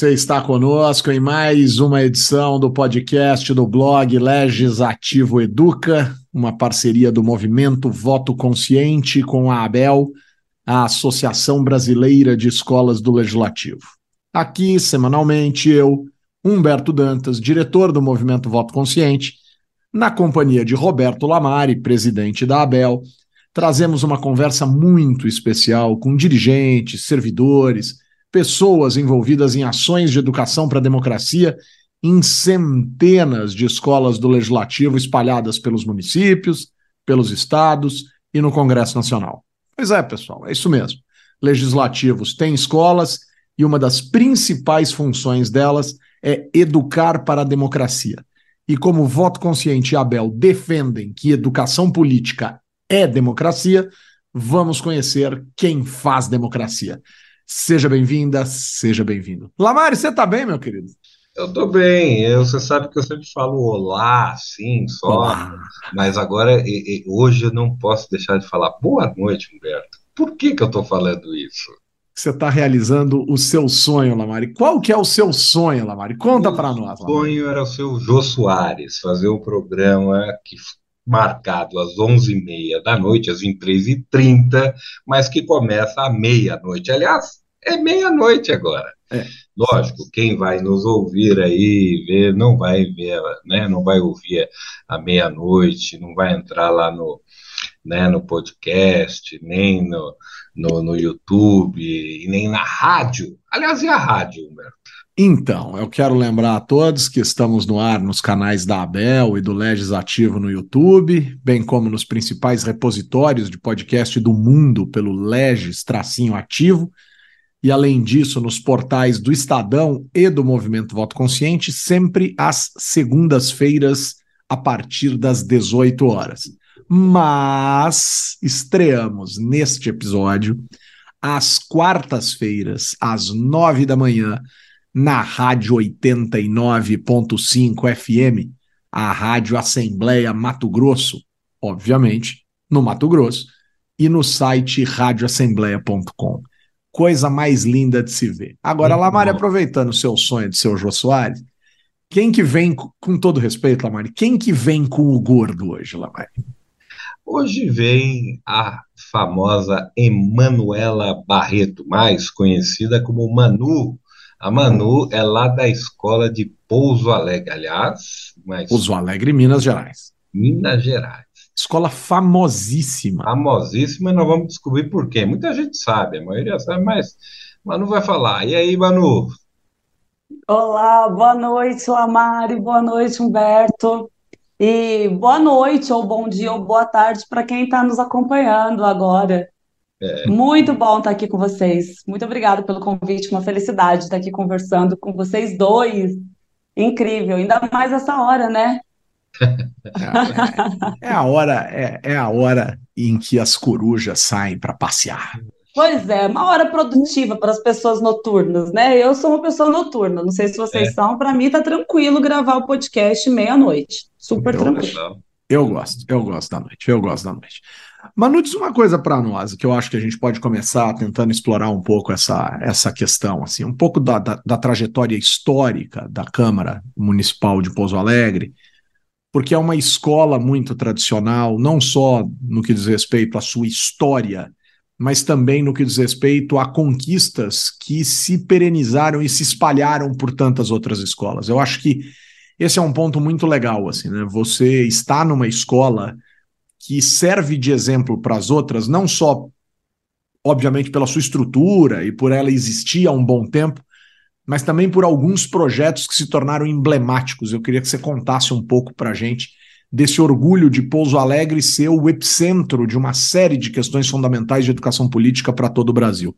Você está conosco em mais uma edição do podcast do blog Legislativo Educa, uma parceria do movimento Voto Consciente com a ABEL, a Associação Brasileira de Escolas do Legislativo. Aqui, semanalmente, eu, Humberto Dantas, diretor do movimento Voto Consciente, na companhia de Roberto Lamari, presidente da ABEL, trazemos uma conversa muito especial com dirigentes, servidores, pessoas envolvidas em ações de educação para a democracia em centenas de escolas do legislativo espalhadas pelos municípios, pelos estados e no Congresso Nacional. Pois é, pessoal, é isso mesmo. Legislativos têm escolas e uma das principais funções delas é educar para a democracia. E como Voto Consciente e Abel defendem que educação política é democracia, vamos conhecer quem faz democracia. Seja bem-vinda, seja bem-vindo. Lamari, você tá bem, meu querido? Eu tô bem, eu, você sabe que eu sempre falo olá, sim, só, olá. mas agora, e, e, hoje eu não posso deixar de falar boa noite, Humberto. Por que que eu tô falando isso? Você está realizando o seu sonho, Lamari. Qual que é o seu sonho, Lamari? Conta para nós. O sonho era o seu Jô Soares, fazer um programa que marcado às 11h30 da noite, às 23h30, mas que começa à meia-noite. Aliás, é meia-noite agora. É. Lógico, quem vai nos ouvir aí, ver, não vai ver, né, não vai ouvir à meia-noite, não vai entrar lá no, né, no podcast, nem no, no, no YouTube, e nem na rádio. Aliás, e a rádio, Humberto? Então, eu quero lembrar a todos que estamos no ar nos canais da Abel e do Legislativo no YouTube, bem como nos principais repositórios de podcast do mundo pelo Legis-ativo e, além disso, nos portais do Estadão e do Movimento Voto Consciente, sempre às segundas-feiras, a partir das 18 horas. Mas estreamos neste episódio às quartas-feiras, às nove da manhã, na Rádio 89.5 FM, a Rádio Assembleia Mato Grosso, obviamente, no Mato Grosso, e no site radioassembleia.com coisa mais linda de se ver. Agora, Muito Lamari, bom. aproveitando o seu sonho de ser o Jô Soares, quem que vem, com todo respeito, Lamari, quem que vem com o gordo hoje, Lamari? Hoje vem a famosa Emanuela Barreto, mais conhecida como Manu. A Manu é lá da escola de Pouso Alegre, aliás. Mas... Pouso Alegre, Minas Gerais. Minas Gerais. Escola famosíssima. Famosíssima, e nós vamos descobrir por quê. Muita gente sabe, a maioria sabe, mas Manu vai falar. E aí, Manu? Olá, boa noite, Lamari, boa noite, Humberto. E boa noite, ou bom dia, ou boa tarde para quem está nos acompanhando agora. É. Muito bom estar aqui com vocês. Muito obrigada pelo convite, uma felicidade estar aqui conversando com vocês dois. Incrível, ainda mais essa hora, né? É, é, a hora, é, é a hora em que as corujas saem para passear. Pois é, uma hora produtiva para as pessoas noturnas, né? Eu sou uma pessoa noturna, não sei se vocês é. são, para mim tá tranquilo gravar o podcast meia-noite. Super eu tranquilo. Eu gosto, eu gosto da noite, eu gosto da noite. Manu, diz uma coisa para nós, que eu acho que a gente pode começar tentando explorar um pouco essa, essa questão, assim, um pouco da, da, da trajetória histórica da Câmara Municipal de Pouso Alegre, porque é uma escola muito tradicional, não só no que diz respeito à sua história, mas também no que diz respeito a conquistas que se perenizaram e se espalharam por tantas outras escolas. Eu acho que esse é um ponto muito legal, assim, né? Você está numa escola que serve de exemplo para as outras, não só, obviamente, pela sua estrutura e por ela existir há um bom tempo, mas também por alguns projetos que se tornaram emblemáticos. Eu queria que você contasse um pouco para a gente desse orgulho de Pouso Alegre ser o epicentro de uma série de questões fundamentais de educação política para todo o Brasil.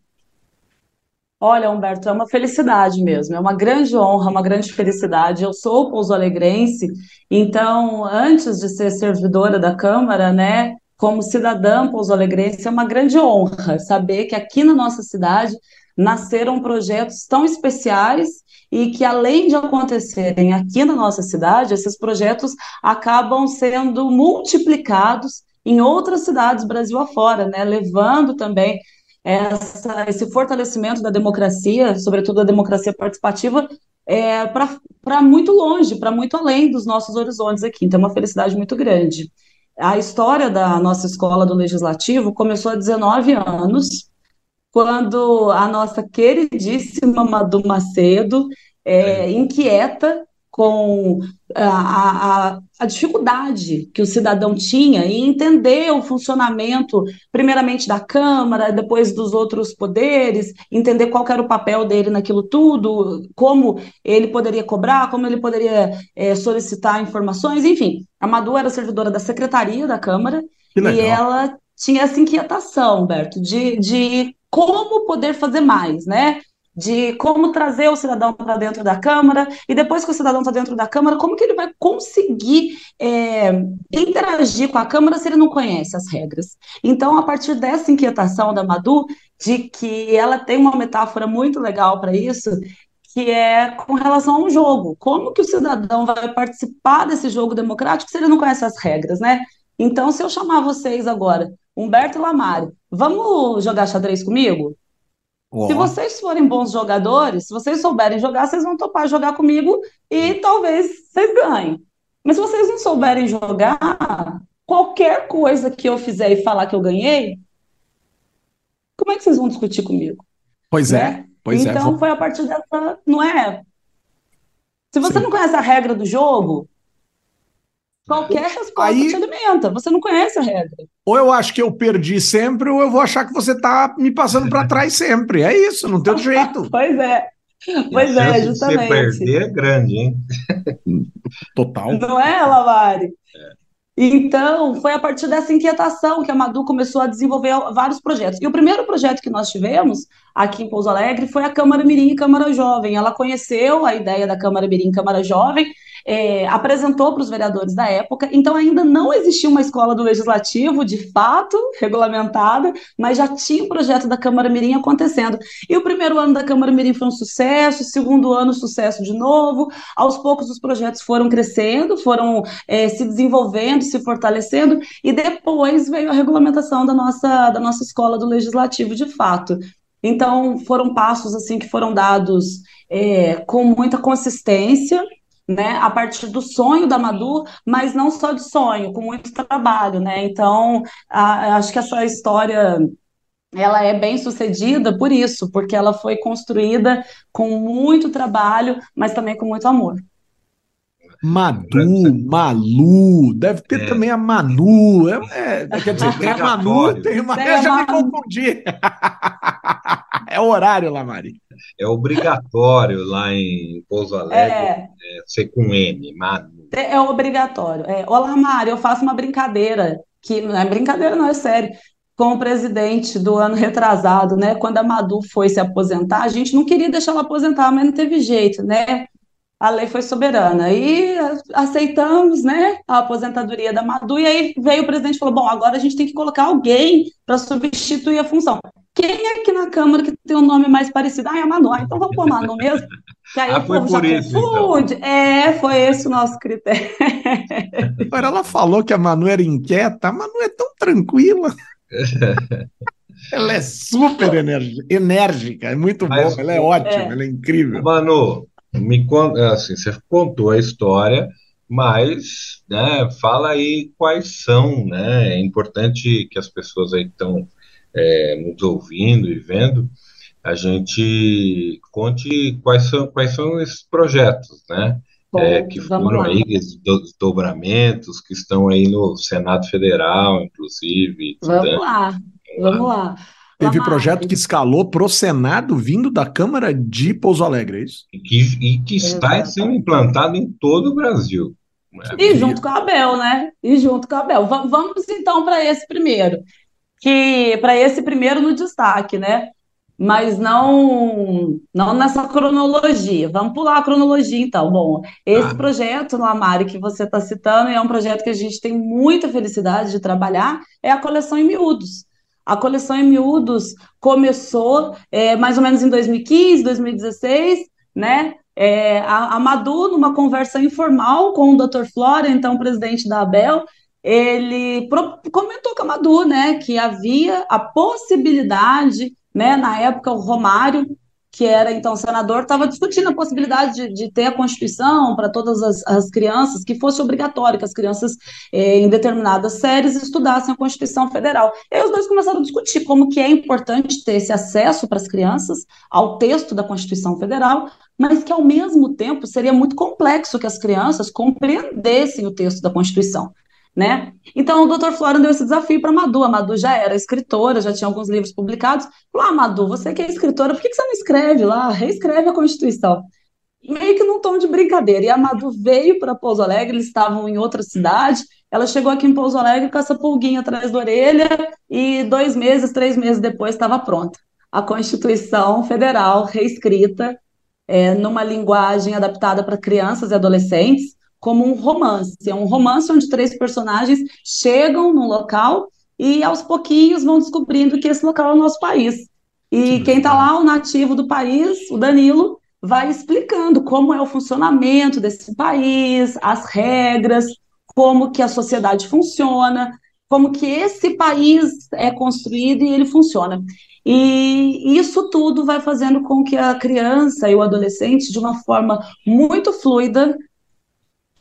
Olha, Humberto, é uma felicidade mesmo, é uma grande honra, uma grande felicidade. Eu sou pouso-alegrense, então, antes de ser servidora da Câmara, né, como cidadã pouso-alegrense, é uma grande honra saber que aqui na nossa cidade nasceram projetos tão especiais e que, além de acontecerem aqui na nossa cidade, esses projetos acabam sendo multiplicados em outras cidades Brasil afora, né? levando também essa, esse fortalecimento da democracia, sobretudo da democracia participativa, é, para muito longe, para muito além dos nossos horizontes aqui. Então, é uma felicidade muito grande. A história da nossa escola do Legislativo começou há 19 anos, quando a nossa queridíssima Madu Macedo, é, inquieta com a, a, a, dificuldade que o cidadão tinha em entender o funcionamento, primeiramente da Câmara, depois dos outros poderes, entender qual era o papel dele naquilo tudo, como ele poderia cobrar, como ele poderia é, solicitar informações, enfim. A Madu era servidora da Secretaria da Câmara e ela tinha essa inquietação, Berto, de, de como poder fazer mais, né? de como trazer o cidadão para dentro da Câmara, e depois que o cidadão está dentro da Câmara, como que ele vai conseguir é, interagir com a Câmara se ele não conhece as regras. Então, a partir dessa inquietação da Madu, de que ela tem uma metáfora muito legal para isso, que é com relação a um jogo. Como que o cidadão vai participar desse jogo democrático se ele não conhece as regras, né? Então, se eu chamar vocês agora, Humberto e Lamário, vamos jogar xadrez comigo? Oh. Se vocês forem bons jogadores, se vocês souberem jogar, vocês vão topar jogar comigo e talvez vocês ganhem. Mas se vocês não souberem jogar, qualquer coisa que eu fizer e falar que eu ganhei, como é que vocês vão discutir comigo? Pois é, né? é, pois então, é. Então foi a partir dessa, não é? Se você Sim. não conhece a regra do jogo, Qualquer resposta Aí, te alimenta. Você não conhece a regra. Ou eu acho que eu perdi sempre, ou eu vou achar que você está me passando para trás sempre. É isso, não tem outro jeito. pois é. Pois é, justamente. Se perder é grande, hein? Total. Não é, Lavari? É. Então, foi a partir dessa inquietação que a Madu começou a desenvolver vários projetos. E o primeiro projeto que nós tivemos aqui em Pouso Alegre foi a Câmara Mirim e Câmara Jovem. Ela conheceu a ideia da Câmara Mirim e Câmara Jovem é, apresentou para os vereadores da época, então ainda não existia uma escola do Legislativo, de fato, regulamentada, mas já tinha o projeto da Câmara Mirim acontecendo. E o primeiro ano da Câmara Mirim foi um sucesso, segundo ano, sucesso de novo. Aos poucos, os projetos foram crescendo, foram é, se desenvolvendo, se fortalecendo, e depois veio a regulamentação da nossa, da nossa escola do Legislativo, de fato. Então, foram passos assim que foram dados é, com muita consistência, né, a partir do sonho da Madu, mas não só de sonho, com muito trabalho, né? Então, a, acho que essa história ela é bem sucedida por isso, porque ela foi construída com muito trabalho, mas também com muito amor. Madu, Malu, deve ter é. também a Manu. É, é, quer dizer, tem a Manu, tem uma. Tem eu já me confundi. é o horário lá, Mari. É obrigatório lá em Pouso Alegre é. é ser com M, Manu. É, é obrigatório. É. Olá, Mari, eu faço uma brincadeira, que não é brincadeira, não, é sério com o presidente do ano retrasado, né? Quando a Madu foi se aposentar, a gente não queria deixar ela aposentar, mas não teve jeito, né? A lei foi soberana. E aceitamos né, a aposentadoria da Madu, e aí veio o presidente e falou: bom, agora a gente tem que colocar alguém para substituir a função. Quem é aqui na Câmara que tem o um nome mais parecido? Ah, é a Manu. Ah, então vamos pôr Manu mesmo. Que aí ah, o povo já isso, confunde. Então. É, foi esse o nosso critério. Agora ela falou que a Manu era inquieta. A Manu é tão tranquila. ela é super enérgica, é muito Mas, ela é ótima, é. ela é incrível. Manu, me assim, você contou a história, mas né, fala aí quais são, né? É importante que as pessoas aí estão é, nos ouvindo e vendo, a gente conte quais são, quais são esses projetos, né? Bom, é, que foram aí desdobramentos que estão aí no Senado Federal, inclusive. Vamos lá, vamos lá. Teve projeto que escalou para o Senado vindo da Câmara de Pouso Alegre, é isso? E que, e que está sendo implantado em todo o Brasil. E junto com a Abel, né? E junto com a Abel. Vamos então para esse primeiro. Que para esse primeiro no destaque, né? Mas não não nessa cronologia. Vamos pular a cronologia, então. Bom, esse ah. projeto, Lamari, que você está citando, é um projeto que a gente tem muita felicidade de trabalhar, é a coleção em miúdos. A coleção em miúdos começou é, mais ou menos em 2015, 2016, né? É, a, a Madu, numa conversa informal com o Dr. Flora, então presidente da Abel, ele comentou com a Madu, né, que havia a possibilidade, né, na época o Romário que era então senador, estava discutindo a possibilidade de, de ter a Constituição para todas as, as, crianças, que fosse obrigatório que as crianças eh, em determinadas séries estudassem a Constituição Federal. E aí os dois começaram a discutir como que é importante ter esse acesso para as crianças ao texto da Constituição Federal, mas que ao mesmo tempo seria muito complexo que as crianças compreendessem o texto da Constituição né? Então o Dr. Florian deu esse desafio para a Madu. A Madu já era escritora, já tinha alguns livros publicados. Falou: Ah, Madu, você que é escritora, por que você não escreve lá? Reescreve a Constituição. Meio que num tom de brincadeira. E a Madu veio para Pouso Alegre, eles estavam em outra cidade. Ela chegou aqui em Pouso Alegre com essa pulguinha atrás da orelha e dois meses, três meses depois estava pronta. A Constituição Federal reescrita é, numa linguagem adaptada para crianças e adolescentes como um romance. É um romance onde três personagens chegam num local e aos pouquinhos vão descobrindo que esse local é o nosso país. E quem está lá, o nativo do país, o Danilo, vai explicando como é o funcionamento desse país, as regras, como que a sociedade funciona, como que esse país é construído e ele funciona. E isso tudo vai fazendo com que a criança e o adolescente, de uma forma muito fluida,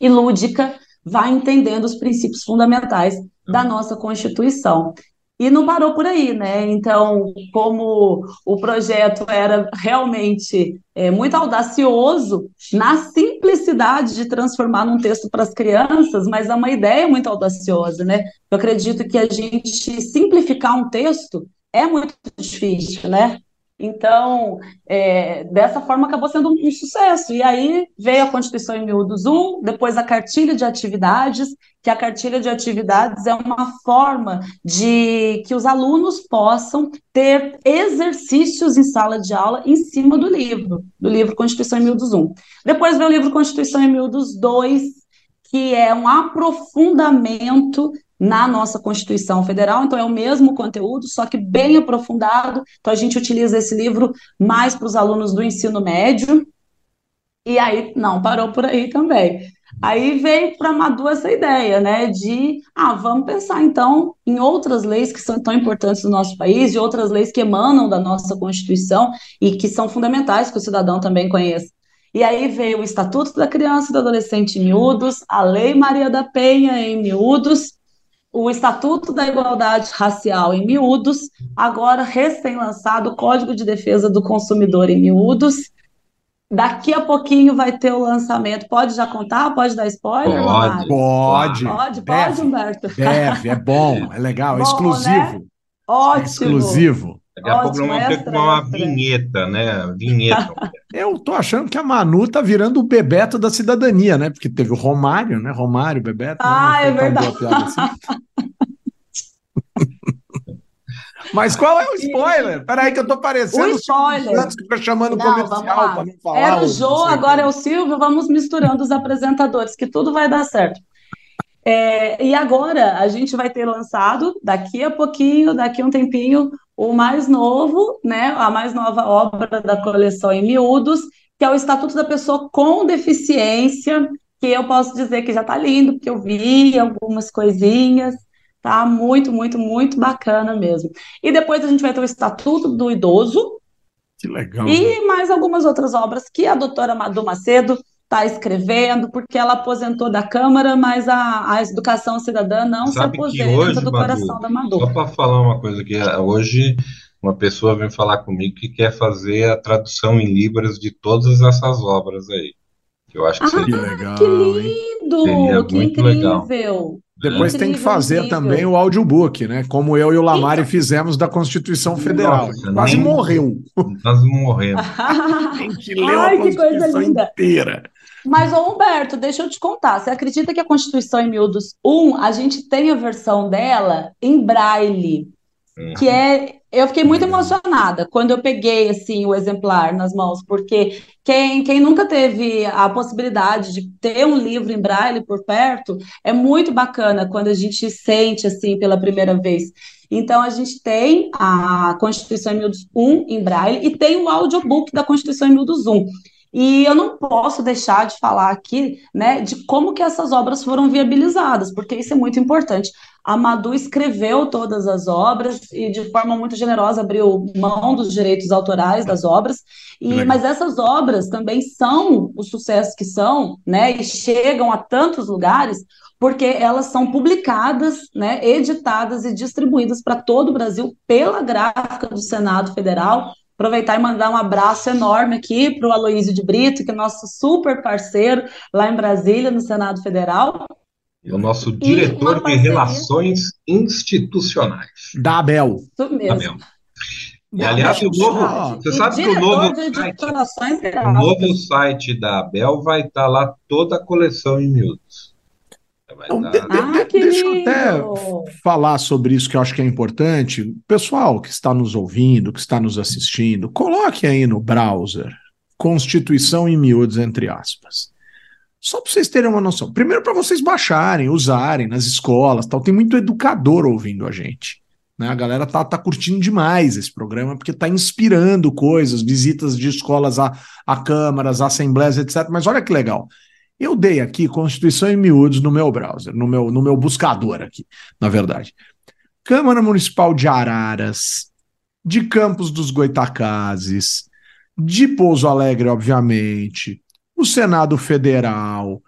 e lúdica, vai entendendo os princípios fundamentais da nossa Constituição. E não parou por aí, né? Então, como o projeto era realmente é, muito audacioso, na simplicidade de transformar num texto para as crianças, mas é uma ideia muito audaciosa, né? Eu acredito que a gente simplificar um texto é muito difícil, né? Então, é, dessa forma acabou sendo um, sucesso. E aí veio a Constituição em miúdos 1, depois a cartilha de atividades, que a cartilha de atividades é uma forma de que os alunos possam ter exercícios em sala de aula em cima do livro, do livro Constituição em miúdos 1. Depois veio o livro Constituição em miúdos 2, que é um aprofundamento na nossa Constituição Federal, então é o mesmo conteúdo, só que bem aprofundado. Então a gente utiliza esse livro mais para os alunos do ensino médio. E aí, não parou por aí também. Aí veio para Madu essa ideia, né, de, ah, vamos pensar então em outras leis que são tão importantes no nosso país, e outras leis que emanam da nossa Constituição e que são fundamentais que o cidadão também conheça. E aí veio o Estatuto da Criança e do Adolescente em miúdos, a Lei Maria da Penha em miúdos, o Estatuto da Igualdade Racial em miúdos, agora recém-lançado o Código de Defesa do Consumidor em miúdos. Daqui a pouquinho vai ter o lançamento. Pode já contar? Pode dar spoiler? Pode, pode. Pode, pode, Humberto. Deve, é bom, é legal, é bom, exclusivo. Né? Ótimo. É exclusivo. Daqui a pouco vamos ter uma vinheta, né? Vinheta. Eu tô achando que a Manu tá virando o Bebeto da cidadania, né? Porque teve o Romário, né? Romário, Bebeto. Ah, né? é verdade. Assim. Mas qual é o spoiler? Peraí, que eu tô parecendo o spoiler. Santos que chamando não, comercial para não falar. Era o Jô, agora é o Silvio, vamos misturando os apresentadores, que tudo vai dar certo. É, e agora a gente vai ter lançado, daqui a pouquinho, daqui a um tempinho, o mais novo, né, a mais nova obra da coleção em miúdos, que é o Estatuto da Pessoa com Deficiência, que eu posso dizer que já está lindo, porque eu vi algumas coisinhas, tá muito, muito, muito bacana mesmo. E depois a gente vai ter o Estatuto do Idoso. Que legal. E mais algumas outras obras que a doutora Madu Macedo está escrevendo, porque ela aposentou da Câmara, mas a, a educação cidadã não Sabe se aposenta hoje, do Madu, coração da Madu. Só para falar uma coisa aqui, hoje uma pessoa vem falar comigo que quer fazer a tradução em Libras de todas essas obras aí. Que eu acho que ah, seria legal. Que lindo! Seria que incrível! Legal. Depois tem que fazer incrível. também o audiobook, né? Como eu e o Lamari fizemos da Constituição Federal. Nossa, quase nem... morreu. Quase morremos. tem que ler Ai, a Constituição inteira. Mas, ô Humberto, deixa eu te contar. Você acredita que a Constituição em miúdos 1, a gente tem a versão dela em braille, uhum. que é... Eu fiquei muito emocionada quando eu peguei, assim, o exemplar nas mãos, porque quem, quem nunca teve a possibilidade de ter um livro em braille por perto, é muito bacana quando a gente sente, assim, pela primeira vez. Então, a gente tem a Constituição em miúdos 1 em braille e tem o audiobook da Constituição em miúdos 1. E eu não posso deixar de falar aqui, né, de como que essas obras foram viabilizadas, porque isso é muito importante. A Madu escreveu todas as obras e de forma muito generosa abriu mão dos direitos autorais das obras. E mas essas obras também são o sucesso que são, né, e chegam a tantos lugares porque elas são publicadas, né, editadas e distribuídas para todo o Brasil pela gráfica do Senado Federal Aproveitar e mandar um abraço enorme aqui para o Aloísio de Brito, que é nosso super parceiro lá em Brasília, no Senado Federal. E o nosso diretor de Relações Institucionais. Da Abel. Isso mesmo. Abel. E, aliás, o novo, você sabe que o novo, site, o novo site da Abel vai estar lá toda a coleção em miúdos. Então, de, ah, deixa eu até falar sobre isso que eu acho que é importante. Pessoal que está nos ouvindo, que está nos assistindo, coloque aí no browser Constituição em miúdos, entre aspas. Só para vocês terem uma noção. Primeiro, para vocês baixarem, usarem nas escolas. tal. Tem muito educador ouvindo a gente. Né? A galera tá, tá curtindo demais esse programa, porque está inspirando coisas, visitas de escolas a, a câmaras, a assembleias, etc. Mas olha que legal. Eu dei aqui Constituição em miúdos no meu browser, no meu, no meu buscador aqui, na verdade. Câmara Municipal de Araras, de Campos dos Goitacazes, de Pouso Alegre, obviamente, o Senado Federal,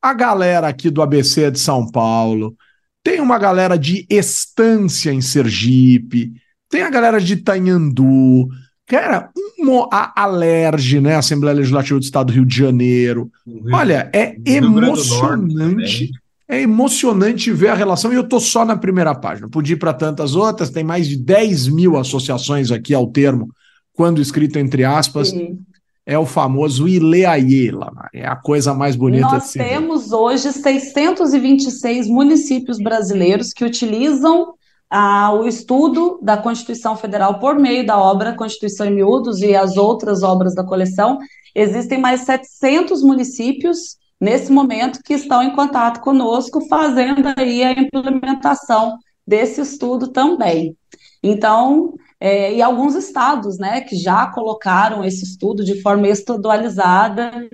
a galera aqui do ABC de São Paulo, tem uma galera de Estância em Sergipe, tem a galera de Tanhandu, Cara, um, a Alerj, né? Assembleia Legislativa do Estado do Rio de Janeiro. Rio, Olha, é emocionante. É emocionante ver a relação, e eu tô só na primeira página. Podia ir para tantas outras, tem mais de 10 mil associações aqui ao termo, quando escrito entre aspas. Sim. É o famoso Ileaie, É a coisa mais bonita Nós temos hoje 626 municípios brasileiros que utilizam ah, o estudo da Constituição Federal por meio da obra Constituição em Miúdos e as outras obras da coleção. Existem mais 700 municípios nesse momento que estão em contato conosco, fazendo aí a implementação desse estudo também. Então, é, e alguns estados, né, que já colocaram esse estudo de forma estadualizada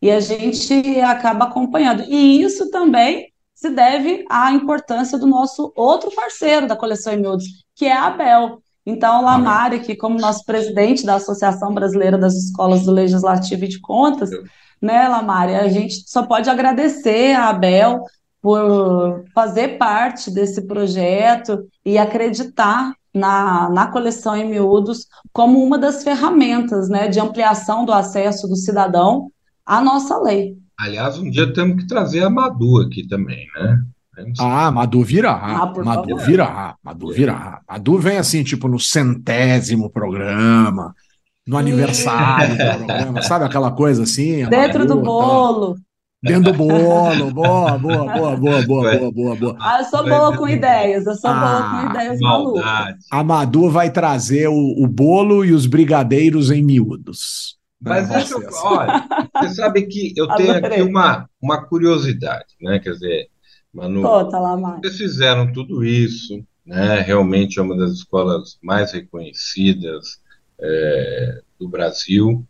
e a gente acaba acompanhando. E isso também se deve à importância do nosso outro parceiro da coleção em miúdos, que é a Abel. Então, Lamar, aqui como nosso presidente da Associação Brasileira das Escolas do Legislativo e de Contas, né, Lamar, a gente só pode agradecer a Abel por fazer parte desse projeto e acreditar na, na coleção em miúdos como uma das ferramentas né, de ampliação do acesso do cidadão à nossa lei. Aliás, um dia temos que trazer a Madu aqui também, né? Ah, Madu virá. Ah, Madu virá. Madu virá. Madu vem assim, tipo, no centésimo programa, no aniversário do programa, sabe aquela coisa assim? Dentro Madu, do bolo. Tá... Dentro do bolo, boa, boa, boa, boa, boa, boa, boa, boa. Ah, eu sou boa com ideias, eu sou ah, boa com ah, ideias malucas. A Madu vai trazer o, o bolo e os brigadeiros em miúdos. Mas deixa eu, olha, você sabe que eu tenho aqui uma, uma curiosidade, né? Quer dizer, Manu, Conta lá, Marcos. vocês fizeram tudo isso, né? Realmente é uma das escolas mais reconhecidas é, do Brasil.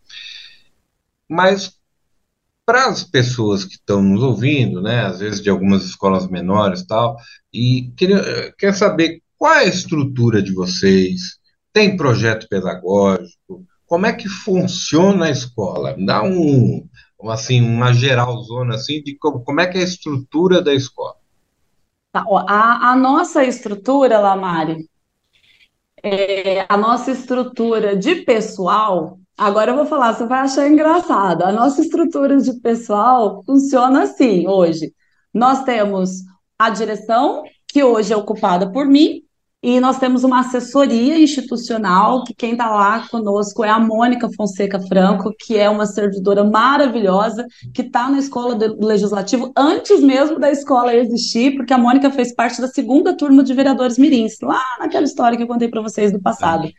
Mas para as pessoas que estão nos ouvindo, né? Às vezes de algumas escolas menores, tal, e quer, quer saber qual é a estrutura de vocês? Tem projeto pedagógico? Como é que funciona a escola? Dá um, assim, uma geralzona assim de como, como é que é a estrutura da escola. Tá, a, a nossa estrutura, Lamari, é, a nossa estrutura de pessoal, agora eu vou falar, você vai achar engraçado. A nossa estrutura de pessoal funciona assim hoje. Nós temos a direção, que hoje é ocupada por mim, e nós temos uma assessoria institucional, que quem está lá conosco é a Mônica Fonseca Franco, que é uma servidora maravilhosa, que está na escola do Legislativo antes mesmo da escola existir, porque a Mônica fez parte da segunda turma de vereadores mirins, lá naquela história que eu contei para vocês do passado.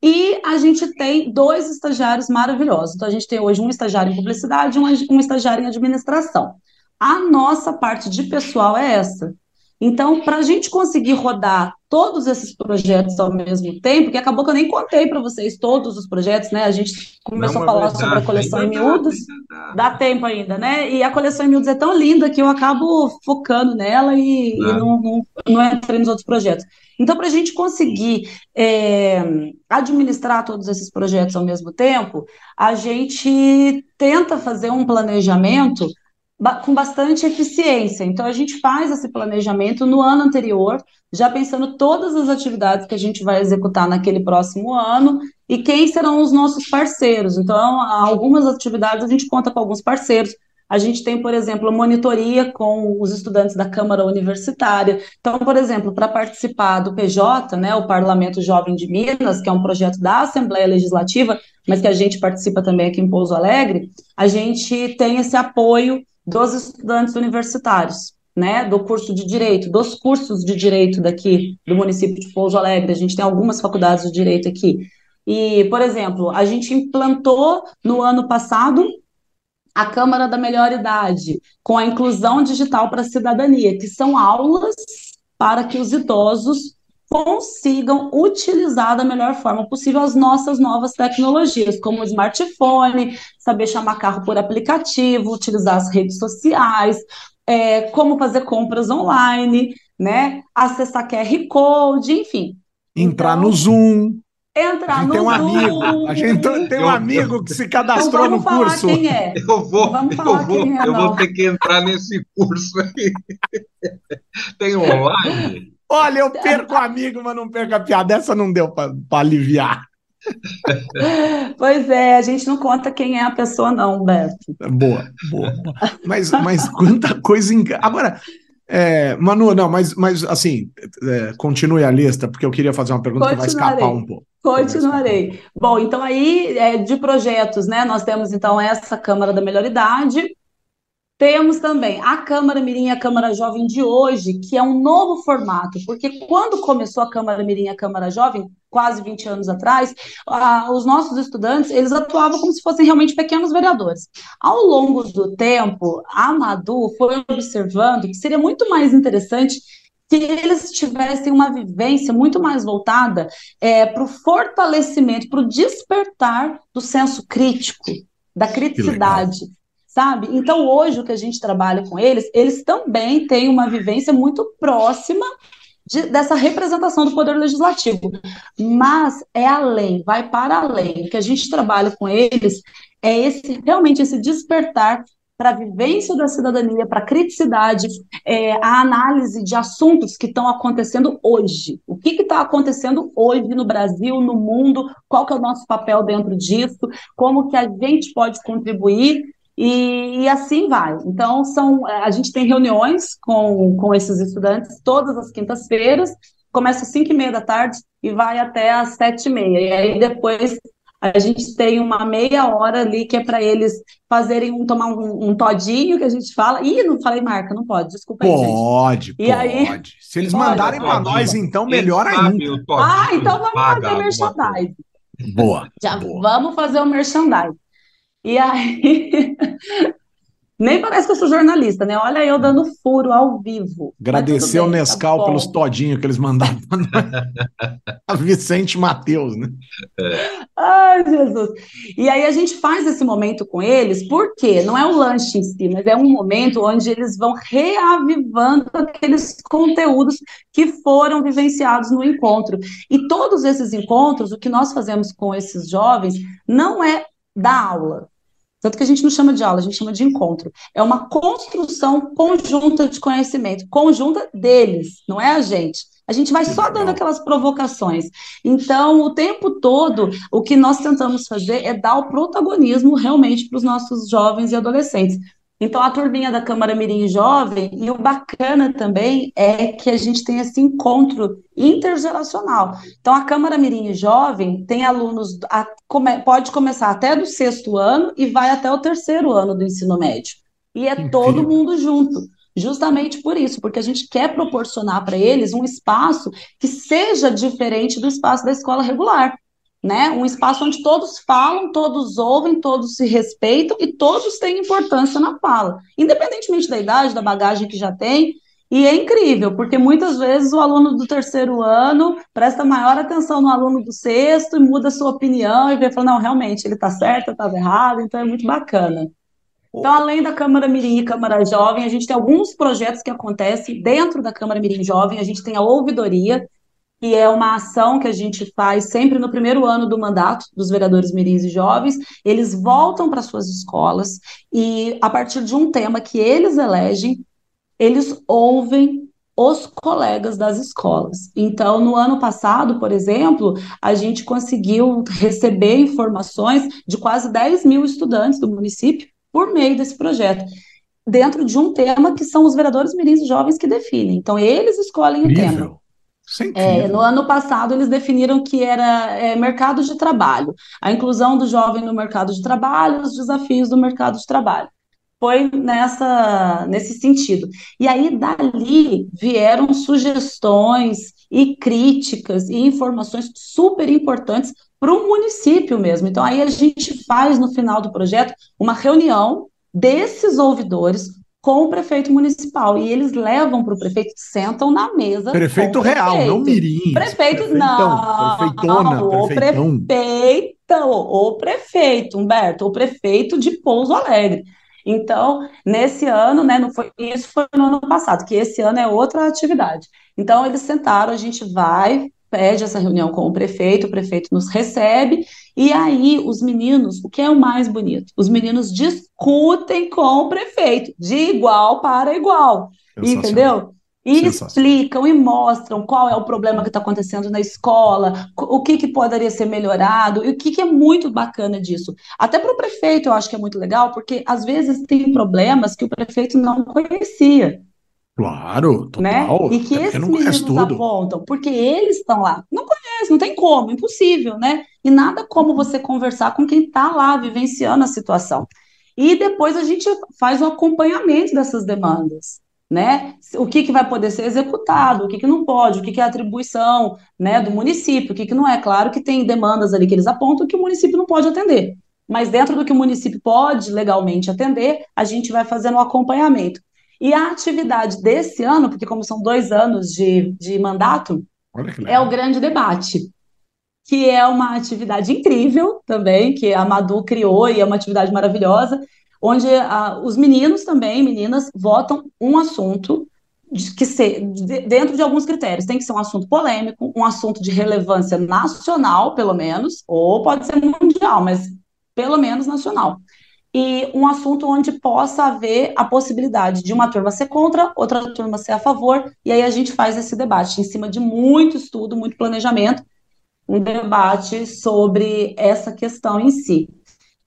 E a gente tem dois estagiários maravilhosos. Então, a gente tem hoje um estagiário em publicidade e um, um estagiário em administração. A nossa parte de pessoal é essa. Então, para a gente conseguir rodar todos esses projetos ao mesmo tempo, que acabou que eu nem contei para vocês todos os projetos, né? A gente começou Não, a falar verdade, sobre a coleção em miúdos, dá, dá, tempo ainda, né? E a coleção em miúdos é tão linda que eu acabo focando nela e, e não, não, não entrei nos outros projetos. Então, para a gente conseguir é, administrar todos esses projetos ao mesmo tempo, a gente tenta fazer um planejamento com bastante eficiência. Então, a gente faz esse planejamento no ano anterior, já pensando todas as atividades que a gente vai executar naquele próximo ano e quem serão os nossos parceiros. Então, algumas atividades a gente conta com alguns parceiros. A gente tem, por exemplo, monitoria com os estudantes da Câmara Universitária. Então, por exemplo, para participar do PJ, né, o Parlamento Jovem de Minas, que é um projeto da Assembleia Legislativa, mas que a gente participa também aqui em Pouso Alegre, a gente tem esse apoio dos estudantes universitários, né, do curso de direito, dos cursos de direito daqui do município de Pouso Alegre. A gente tem algumas faculdades de direito aqui. E, por exemplo, a gente implantou no ano passado a Câmara da Melhor Idade, com a inclusão digital para a cidadania, que são aulas para que os idosos consigam utilizar da melhor forma possível as nossas novas tecnologias, como o smartphone, saber chamar carro por aplicativo, utilizar as redes sociais, é, como fazer compras online, né? Acessar QR Code, enfim. Entrar então, no Zoom. Entrar no tem um Zoom. amigo. A gente tem um amigo que se cadastrou então, no curso. Quem é. Eu vou, vamos eu, vou, é, eu vou ter que entrar nesse curso aí. tem online? Olha, eu perco amigo, mas não perco a piada. Essa não deu para aliviar. Pois é, a gente não conta quem é a pessoa, não, Beto. Boa, boa. Mas, mas quanta coisa. Em... Agora, é, Manu, não, mas, mas assim, é, continue a lista, porque eu queria fazer uma pergunta que vai escapar um pouco. Continuarei. Bom, então aí, é, de projetos, né? Nós temos então essa Câmara da Melhor Idade, temos também a Câmara Mirim e a Câmara Jovem de hoje, que é um novo formato, porque quando começou a Câmara Mirim e a Câmara Jovem, quase 20 anos atrás, os nossos estudantes, eles atuavam como se fossem realmente pequenos vereadores. Ao longo do tempo, a Madu foi observando que seria muito mais interessante que eles tivessem uma vivência muito mais voltada é, para o fortalecimento, para o despertar do senso crítico, da criticidade sabe? Então, hoje, o que a gente trabalha com eles, eles também têm uma vivência muito próxima de, dessa representação do poder legislativo, mas é além, vai para além. O que a gente trabalha com eles é esse realmente esse despertar para a vivência da cidadania, para a criticidade, é, a análise de assuntos que estão acontecendo hoje. O que está acontecendo hoje no Brasil, no mundo, qual que é o nosso papel dentro disso, como que a gente pode contribuir e, e, assim vai. Então, são, é, a gente tem reuniões com, com esses estudantes todas as quintas-feiras, começa às 5 e meia da tarde e vai até às 7 e meia. E aí depois a gente tem uma meia hora ali que é para eles fazerem um, tomar um, um, todinho que a gente fala. Ih, não falei marca, não pode, desculpa aí, Pode, gente. pode. Aí, Se eles pode, mandarem para nós, então, melhor ainda. Ah, então vamos fazer merchandising. Boa. Já boa. vamos fazer o merchandising. E aí. Nem parece que eu sou jornalista, né? Olha eu dando furo ao vivo. Agradecer ao Nescau tá pelos todinhos que eles mandaram a Vicente Mateus, né? Ai, Jesus. E aí a gente faz esse momento com eles, porque não é o lanche em si, mas é um momento onde eles vão reavivando aqueles conteúdos que foram vivenciados no encontro. E todos esses encontros, o que nós fazemos com esses jovens, não é da aula. Tanto que a gente não chama de aula, a gente chama de encontro. É uma construção conjunta de conhecimento, conjunta deles, não é a gente. A gente vai só dando aquelas provocações. Então, o tempo todo, o que nós tentamos fazer é dar o protagonismo realmente para os nossos jovens e adolescentes. Então, a turminha da Câmara Mirim Jovem, e o bacana também é que a gente tem esse encontro intergeracional. Então, a Câmara Mirim Jovem tem alunos, a, come, pode começar até do sexto ano e vai até o terceiro ano do ensino médio. E é todo mundo junto. Justamente por isso, porque a gente quer proporcionar para eles um espaço que seja diferente do espaço da escola regular né? Um espaço onde todos falam, todos ouvem, todos se respeitam e todos têm importância na fala, independentemente da idade, da bagagem que já tem. E é incrível, porque muitas vezes o aluno do terceiro ano presta maior atenção no aluno do sexto e muda sua opinião e vê, fala, não, realmente, ele está certo, estava errado, então é muito bacana. Então, além da Câmara Mirim e Câmara Jovem, a gente tem alguns projetos que acontecem dentro da Câmara Mirim Jovem, a gente tem a ouvidoria, que é uma ação que a gente faz sempre no primeiro ano do mandato dos vereadores mirins e jovens. Eles voltam para suas escolas e, a partir de um tema que eles elegem, eles ouvem os colegas das escolas. Então, no ano passado, por exemplo, a gente conseguiu receber informações de quase 10 mil estudantes do município por meio desse projeto, dentro de um tema que são os vereadores mirins e jovens que definem. Então, eles escolhem Incrível. o tema. É, no ano passado, eles definiram que era é, mercado de trabalho, a inclusão do jovem no mercado de trabalho, os desafios do mercado de trabalho. Foi nessa, nesse sentido. E aí, dali, vieram sugestões e críticas e informações super importantes para o município mesmo. Então, aí a gente faz, no final do projeto, uma reunião desses ouvidores com o prefeito municipal. E eles levam para o prefeito, sentam na mesa. Prefeito real, prefeito. não mirim. Prefeito, não. Prefeitona, o prefeito, o prefeito, Humberto, o prefeito de Pouso Alegre. Então, nesse ano, né, não foi, isso foi no ano passado, que esse ano é outra atividade. Então, eles sentaram, a gente vai, pede essa reunião com o prefeito, o prefeito nos recebe, e aí os meninos, o que é o mais bonito? Os meninos discutem com o prefeito, de igual para igual, entendeu? E explicam e mostram qual é o problema que está acontecendo na escola, o que, que poderia ser melhorado, e o que, que é muito bacana disso. Até para o prefeito eu acho que é muito legal, porque às vezes tem problemas que o prefeito não conhecia. Claro, né? total. Né? E que esses meninos tudo. apontam, porque eles estão lá. Não conhece, não tem como, impossível, né? E nada como você conversar com quem está lá vivenciando a situação. E depois a gente faz o acompanhamento dessas demandas, né? O que, que vai poder ser executado, o que, que não pode, o que, que é atribuição né, do município, o que, que não é. Claro que tem demandas ali que eles apontam que o município não pode atender. Mas dentro do que o município pode legalmente atender, a gente vai fazendo o um acompanhamento. E a atividade desse ano, porque como são dois anos de, de mandato, é o grande debate, que é uma atividade incrível também, que a Madu criou e é uma atividade maravilhosa, onde a, os meninos também, meninas, votam um assunto de, que ser de, dentro de alguns critérios. Tem que ser um assunto polêmico, um assunto de relevância nacional, pelo menos, ou pode ser mundial, mas pelo menos nacional e um assunto onde possa haver a possibilidade de uma turma ser contra, outra turma ser a favor, e aí a gente faz esse debate em cima de muito estudo, muito planejamento, um debate sobre essa questão em si.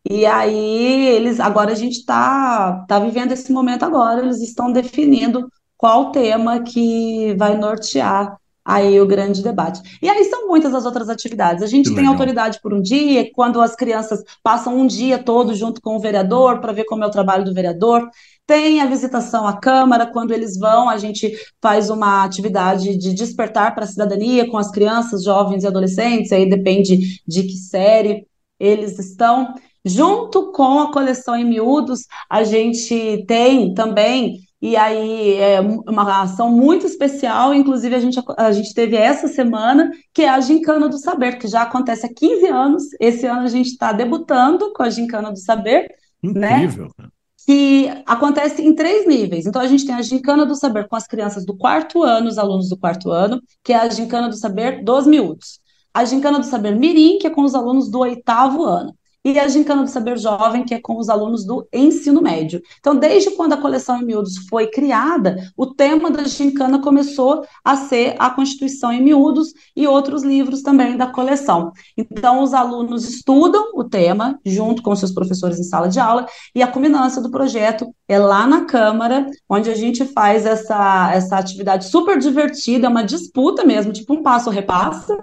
E aí eles agora a gente está tá vivendo esse momento agora, eles estão definindo qual tema que vai nortear aí o grande debate. E aí são muitas as outras atividades. A gente que tem legal. autoridade por um dia, quando as crianças passam um dia todo junto com o vereador para ver como é o trabalho do vereador. Tem a visitação à Câmara, quando eles vão, a gente faz uma atividade de despertar para a cidadania com as crianças, jovens e adolescentes, aí depende de que série eles estão. Junto com a coleção em miúdos, a gente tem também e aí é uma ação muito especial, inclusive a gente, a gente teve essa semana, que é a Gincana do Saber, que já acontece há 15 anos. Esse ano a gente está debutando com a Gincana do Saber. Né? Incrível. Né? Que acontece em três níveis. Então, a gente tem a Gincana do Saber com as crianças do quarto ano, os alunos do quarto ano, que é a Gincana do Saber dos miúdos. A Gincana do Saber Mirim, que é com os alunos do oitavo ano e a Gincana do Saber Jovem, que é com os alunos do ensino médio. Então, desde quando a coleção em miúdos foi criada, o tema da Gincana começou a ser a Constituição em miúdos e outros livros também da coleção. Então, os alunos estudam o tema junto com seus professores em sala de aula e a culminância do projeto é lá na Câmara, onde a gente faz essa, essa atividade super divertida, é uma disputa mesmo, tipo um passo-repassa,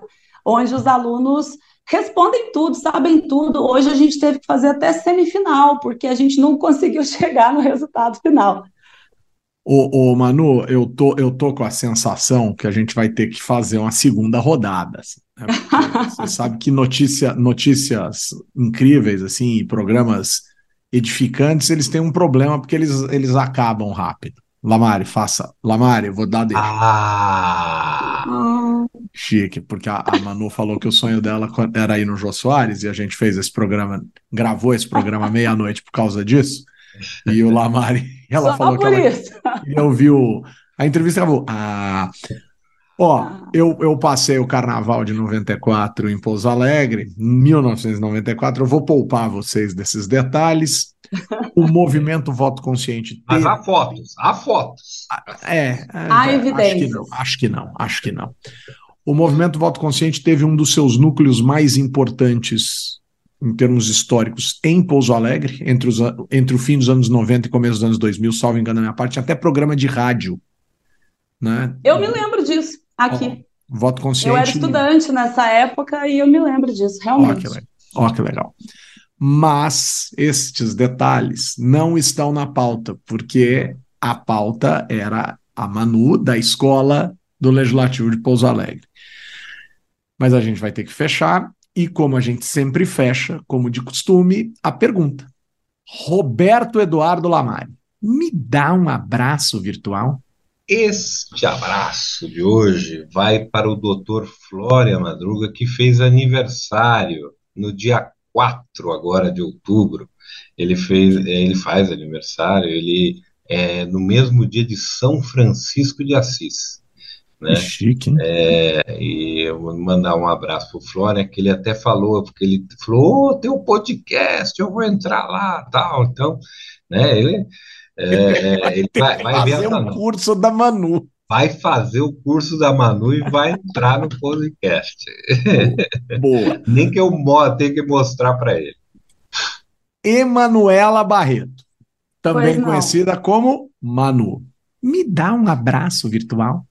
onde os alunos respondem tudo, sabem tudo. Hoje a gente teve que fazer até semifinal, porque a gente não conseguiu chegar no resultado final. Ô, ô, Manu, eu tô, eu tô com a sensação que a gente vai ter que fazer uma segunda rodada. Assim, né? Você sabe que notícia, notícias incríveis, assim, programas edificantes, eles têm um problema porque eles, eles acabam rápido. Lamari, faça. Lamari, eu vou dar deixa. Ah! Chique, porque a, a Manu falou que o sonho dela era ir no Jô Soares e a gente fez esse programa, gravou esse programa meia-noite por causa disso. E o Lamari, ela Só falou que ela isso. queria ouvir o, a entrevista acabou. Ah, ó, eu, eu passei o carnaval de 94 em Pouso Alegre, 1994. Eu vou poupar vocês desses detalhes. O movimento Voto Consciente Mas teve- há fotos, há fotos. é, é, Há acho que evidências. não, acho que não, acho que não. O movimento Voto Consciente teve um dos seus núcleos mais importantes em termos históricos em Pouso Alegre, entre, os, entre o fim dos anos 90 e começo dos anos 2000, salvo engano da minha parte, tinha até programa de rádio. Né? Eu me lembro disso aqui. Voto Consciente. Eu era estudante nessa época e eu me lembro disso, Ó, realmente. que legal. Ó, que legal. Mas estes detalhes não estão na pauta, porque a pauta era a Manu da escola do Legislativo de Pouso Alegre. Mas a gente vai ter que fechar, e como a gente sempre fecha, como de costume, a pergunta. Roberto Eduardo Lamari, me dá um abraço virtual? Este abraço de hoje vai para o Dr. Flória Madruga, que fez aniversário no dia 4 agora de outubro. Ele fez, ele faz aniversário, ele é no mesmo dia de São Francisco de Assis. Né? Chique, hein? É, e eu vou mandar um abraço pro Flória, que ele até falou, porque ele falou, ô, tem um podcast, eu vou entrar lá, tal, então, né, ele, é, é, ele vai, vai ver Fazer essa um curso da Manu. vai fazer o curso da Manu e vai entrar no podcast. Boa. Nem que eu tenha que mostrar para ele. Emanuela Barreto, também conhecida como Manu. Me dá um abraço virtual?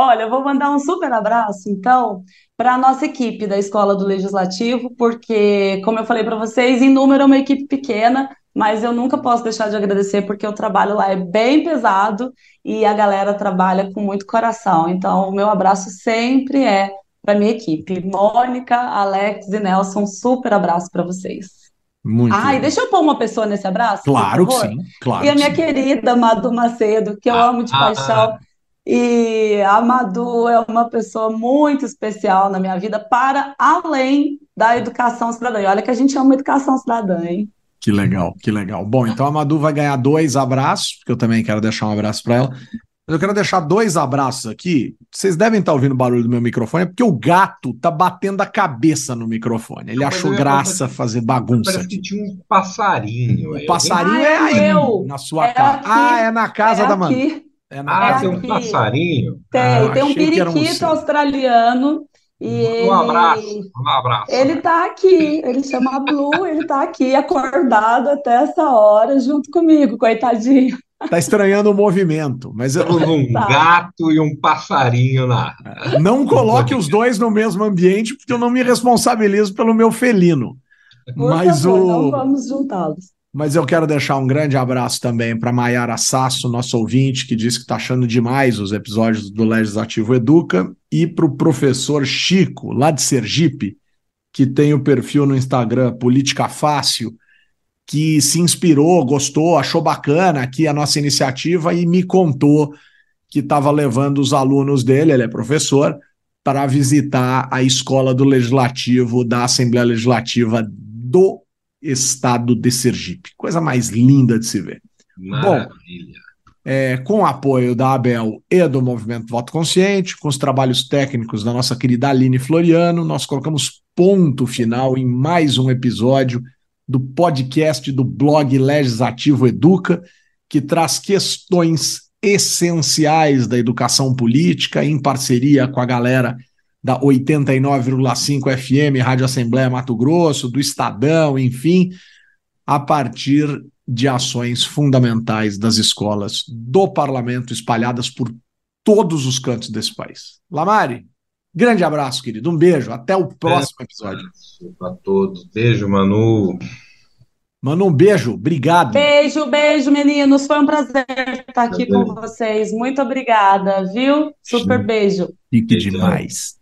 Olha, eu vou mandar um super abraço, então, para a nossa equipe da Escola do Legislativo, porque, como eu falei para vocês, em número é uma equipe pequena, mas eu nunca posso deixar de agradecer, porque o trabalho lá é bem pesado e a galera trabalha com muito coração. Então, o meu abraço sempre é para minha equipe. Mônica, Alex e Nelson, super abraço para vocês. Muito. Ah, e deixa eu pôr uma pessoa nesse abraço, Claro que sim, claro E a minha sim. querida Madu Macedo, que eu Ah, amo de ah, paixão. E a Madu é uma pessoa muito especial na minha vida, para além da educação cidadã. E olha que a gente ama educação cidadã, hein? Que legal, que legal. Bom, então a Madu vai ganhar dois abraços, porque eu também quero deixar um abraço para ela. Mas eu quero deixar dois abraços aqui. Vocês devem estar ouvindo o barulho do meu microfone, é porque o gato tá batendo a cabeça no microfone. Ele Mas achou eu graça falar- fazer bagunça Parece que tinha um passarinho. O passarinho Ah, é é aí, meu. na sua É casa. aqui. Ah, é na casa É da Manu. É na Ah, tem um aqui. passarinho. Tem, Ah, tem um um periquito seu. australiano e Um abraço, ele, um abraço. ele tá aqui, ele chama Blue, ele tá aqui acordado até essa hora junto comigo, coitadinho. Tá estranhando o movimento, mas eu- um Tá. gato e um passarinho na. não coloque os dois no mesmo ambiente, porque eu não me responsabilizo pelo meu felino. Por Mas favor, o. não vamos juntá-los. Mas eu quero deixar um grande abraço também para Maiara Sasso, nosso ouvinte, que disse que está achando demais os episódios do Legislativo Educa, e para o professor Chico, lá de Sergipe, que tem o perfil no Instagram Política Fácil, que se inspirou, gostou, achou bacana aqui a nossa iniciativa e me contou que estava levando os alunos dele, ele é professor, para visitar a escola do Legislativo, da Assembleia Legislativa do Estado de Sergipe. Coisa mais linda de se ver. Maravilha. É, com o apoio da Abel e do Movimento Voto Consciente, com os trabalhos técnicos da nossa querida Aline Floriano, nós colocamos ponto final em mais um episódio do podcast do blog Legislativo Educa, que traz questões essenciais da educação política em parceria com a galera da 89,5 FM, Rádio Assembleia Mato Grosso, do Estadão, enfim, a partir de ações fundamentais das escolas do parlamento espalhadas por todos os cantos desse país. Lamari, grande abraço, querido. Um beijo. Até o próximo episódio. Para todos. Beijo, Manu. Mano, um beijo. Obrigado. Beijo, beijo, meninos. Foi um prazer estar aqui Prazer. com vocês. Muito obrigada, viu? Super Sim. beijo. Fique demais.